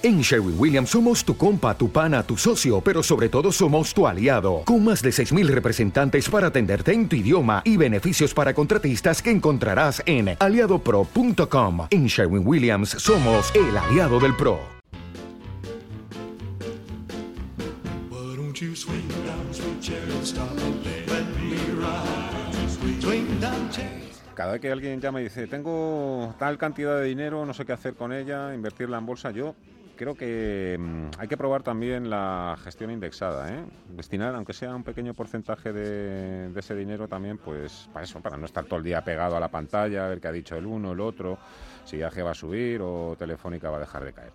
En Sherwin Williams somos tu compa, tu pana, tu socio, pero sobre todo somos tu aliado, con más de 6.000 representantes para atenderte en tu idioma y beneficios para contratistas que encontrarás en aliadopro.com. En Sherwin Williams somos el aliado del PRO. Cada vez que alguien llama y dice, tengo tal cantidad de dinero, no sé qué hacer con ella, invertirla en bolsa, yo creo que mm, hay que probar también la gestión indexada, ¿eh? destinar, aunque sea un pequeño porcentaje de, ese dinero también, pues para eso, para no estar todo el día pegado a la pantalla, a ver qué ha dicho el uno, el otro, si AG va a subir o Telefónica va a dejar de caer.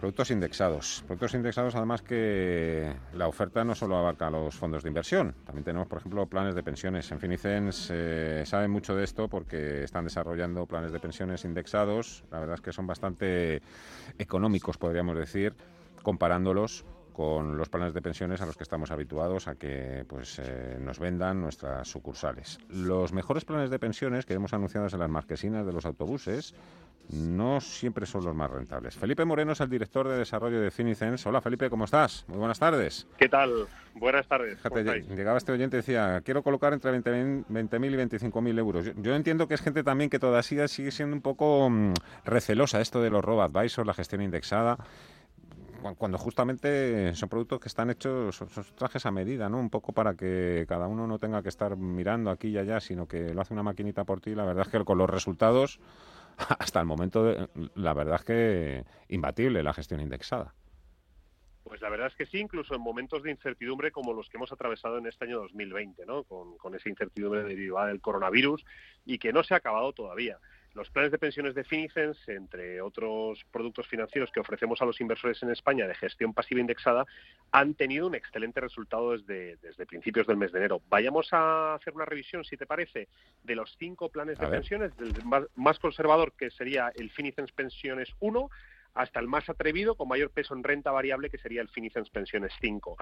Productos indexados. Productos indexados, además que la oferta no solo abarca los fondos de inversión. También tenemos, por ejemplo, planes de pensiones. En Finicens eh, saben mucho de esto porque están desarrollando planes de pensiones indexados. La verdad es que son bastante económicos, podríamos decir, comparándolos con los planes de pensiones a los que estamos habituados a que pues eh, nos vendan nuestras sucursales. Los mejores planes de pensiones que hemos anunciado en las marquesinas de los autobuses no siempre son los más rentables. Felipe Moreno es el director de desarrollo de Finicens. Hola Felipe, ¿cómo estás? Muy buenas tardes. ¿Qué tal? Buenas tardes. llegaba este oyente y decía, quiero colocar entre 20.000 20 y 25.000 euros. Yo, entiendo que es gente también que todavía sigue siendo un poco mm, recelosa esto de los robo-advisors, la gestión indexada cuando justamente son productos que están hechos, son, trajes a medida, ¿no? Un poco para que cada uno no tenga que estar mirando aquí y allá, sino que lo hace una maquinita por ti. La verdad es que con los resultados hasta el momento, la verdad es que imbatible la gestión indexada. Pues la verdad es que sí, incluso en momentos de incertidumbre como los que hemos atravesado en este año 2020, ¿no? con esa incertidumbre derivada del coronavirus y que no se ha acabado todavía. Los planes de pensiones de Finicens, entre otros productos financieros que ofrecemos a los inversores en España de gestión pasiva indexada, han tenido un excelente resultado desde, desde principios del mes de enero. Vayamos a hacer una revisión, si te parece, de los cinco planes de pensiones, del más, más, conservador, que sería el Finicens Pensiones 1, hasta el más atrevido con mayor peso en renta variable, que sería el Finicens Pensiones 5.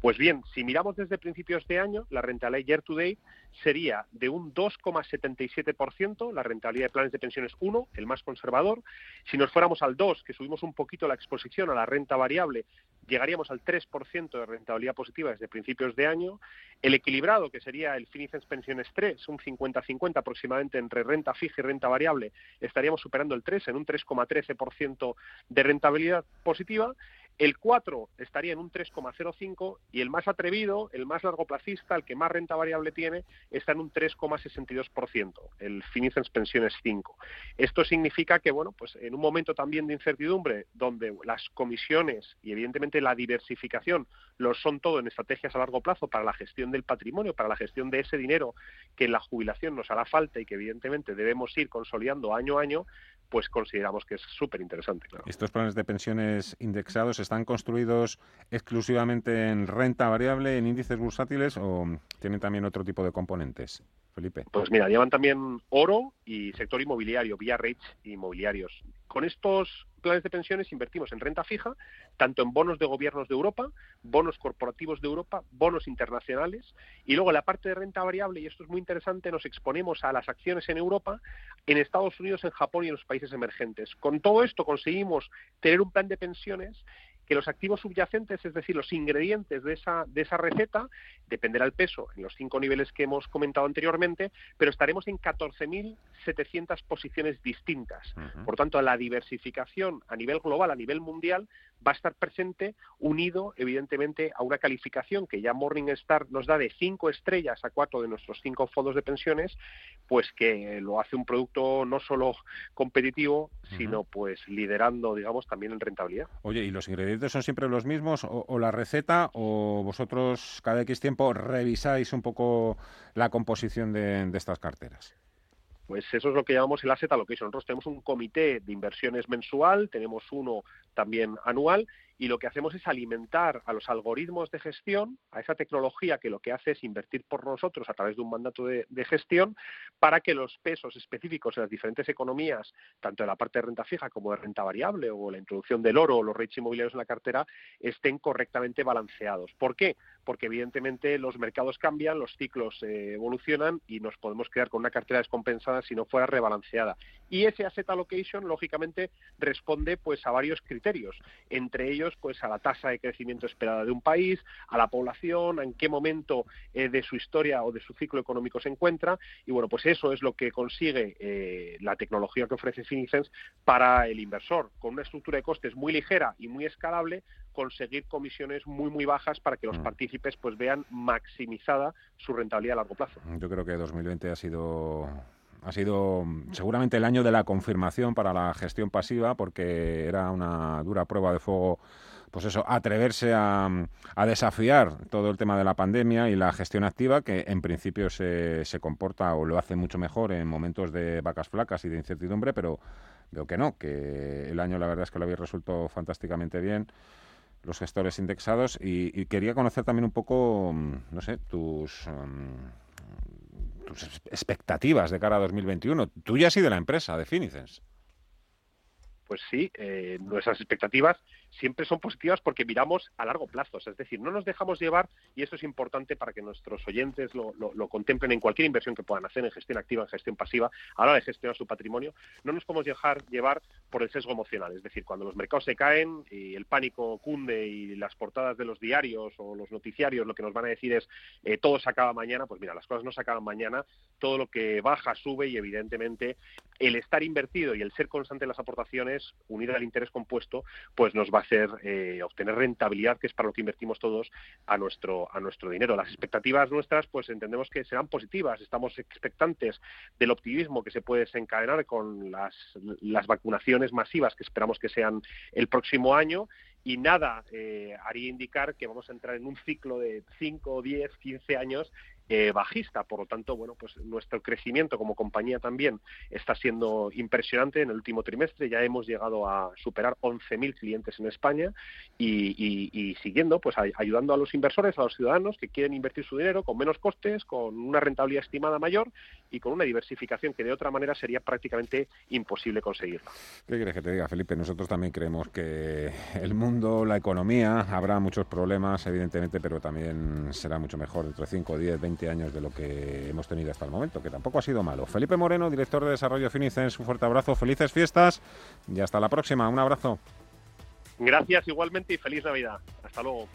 Pues bien, si miramos desde principios de año, la rentabilidad year to date sería de un 2,77%, la rentabilidad de planes de pensiones 1, el más conservador. Si nos fuéramos al 2, que subimos un poquito la exposición a la renta variable, llegaríamos al 3% de rentabilidad positiva desde principios de año. El equilibrado, que sería el Finicens Pensiones 3, un 50-50 aproximadamente entre renta fija y renta variable, estaríamos superando el 3 en un 3,13% de rentabilidad positiva el 4 estaría en un 3,05 y el más atrevido, el más largoplacista, el que más renta variable tiene, está en un 3,62%, el Finicens Pensiones 5. Esto significa que, bueno, pues en un momento también de incertidumbre, donde las comisiones y evidentemente la diversificación lo son todo en estrategias a largo plazo para la gestión del patrimonio, para la gestión de ese dinero que en la jubilación nos hará falta y que evidentemente debemos ir consolidando año a año, pues consideramos que es súper interesante. Estos planes de pensiones indexados están construidos exclusivamente en renta variable, en índices bursátiles o tienen también otro tipo de componentes? Felipe. Pues mira, llevan también oro y sector inmobiliario, vía rates inmobiliarios. Con estos planes de pensiones invertimos en renta fija, tanto en bonos de gobiernos de Europa, bonos corporativos de Europa, bonos internacionales, y luego la parte de renta variable, y esto es muy interesante, nos exponemos a las acciones en Europa, en Estados Unidos, en Japón y en los países emergentes. Con todo esto conseguimos tener un plan de pensiones que los activos subyacentes, es decir, los ingredientes de esa, de esa receta, dependerá el peso en los cinco niveles que hemos comentado anteriormente, pero estaremos en 14.700 posiciones distintas. Por tanto, la diversificación a nivel global, a nivel mundial, va a estar presente unido, evidentemente, a una calificación que ya Morningstar nos da de cinco estrellas a cuatro de nuestros cinco fondos de pensiones, pues que lo hace un producto no solo competitivo, sino pues liderando, digamos, también en rentabilidad. Oye, ¿y los ingredientes son siempre los mismos o, la receta o vosotros cada X tiempo revisáis un poco la composición de estas carteras? Pues eso es lo que llamamos el asset allocation. Nosotros tenemos un comité de inversiones mensual, tenemos uno también anual y lo que hacemos es alimentar a los algoritmos de gestión, a esa tecnología que lo que hace es invertir por nosotros a través de un mandato de, gestión para que los pesos específicos en las diferentes economías, tanto en la parte de renta fija como de renta variable o la introducción del oro o los rates inmobiliarios en la cartera, estén correctamente balanceados. ¿Por qué? Porque evidentemente los mercados cambian, los ciclos eh, evolucionan y nos podemos quedar con una cartera descompensada si no fuera rebalanceada. Y ese asset allocation, lógicamente, responde pues a varios criterios, entre ellos pues a la tasa de crecimiento esperada de un país, a la población, en qué momento eh, de su historia o de su ciclo económico se encuentra y bueno, pues eso es lo que consigue eh, la tecnología que ofrece Finicens para el inversor, con una estructura de costes muy ligera y muy escalable, conseguir comisiones muy muy bajas para que los mm. partícipes pues vean maximizada su rentabilidad a largo plazo. Yo creo que 2020 ha sido ha sido seguramente el año de la confirmación para la gestión pasiva porque era una dura prueba de fuego pues eso, atreverse a, a, desafiar todo el tema de la pandemia y la gestión activa, que en principio se, comporta o lo hace mucho mejor en momentos de vacas flacas y de incertidumbre, pero veo que no, que el año la verdad es que lo había resuelto fantásticamente bien los gestores indexados y, quería conocer también un poco, no sé, tus... tus expectativas de cara a 2021. Tú ya has sido la empresa de Finicens. Pues sí, eh, nuestras expectativas siempre son positivas porque miramos a largo plazo. Es decir, no nos dejamos llevar, y eso es importante para que nuestros oyentes lo, contemplen en cualquier inversión que puedan hacer en gestión activa, en gestión pasiva, a la hora de gestionar su patrimonio, no nos podemos dejar llevar por el sesgo emocional. Es decir, cuando los mercados se caen y el pánico cunde y las portadas de los diarios o los noticiarios lo que nos van a decir es eh, todo se acaba mañana, pues mira, las cosas no se acaban mañana, todo lo que baja sube y evidentemente el estar invertido y el ser constante en las aportaciones, unido al interés compuesto, pues nos va hacer eh, obtener rentabilidad, que es para lo que invertimos todos a nuestro, a nuestro dinero. Las expectativas nuestras, pues entendemos que serán positivas. Estamos expectantes del optimismo que se puede desencadenar con las, las vacunaciones masivas que esperamos que sean el próximo año y nada eh, haría indicar que vamos a entrar en un ciclo de 5, 10, 15 años eh, bajista. Por lo tanto, bueno, pues nuestro crecimiento como compañía también está siendo impresionante en el último trimestre. Ya hemos llegado a superar 11.000 clientes en España y, siguiendo, pues ayudando a los inversores, a los ciudadanos que quieren invertir su dinero con menos costes, con una rentabilidad estimada mayor y con una diversificación que de otra manera sería prácticamente imposible conseguirla. ¿Qué quieres que te diga, Felipe? Nosotros también creemos que el mundo, la economía, habrá muchos problemas, evidentemente, pero también será mucho mejor dentro de 5, 10, 20 años de lo que hemos tenido hasta el momento, que tampoco ha sido malo. Felipe Moreno, director de Desarrollo Finicens, un fuerte abrazo, felices fiestas y hasta la próxima. Un abrazo. Gracias igualmente y feliz Navidad. Hasta luego.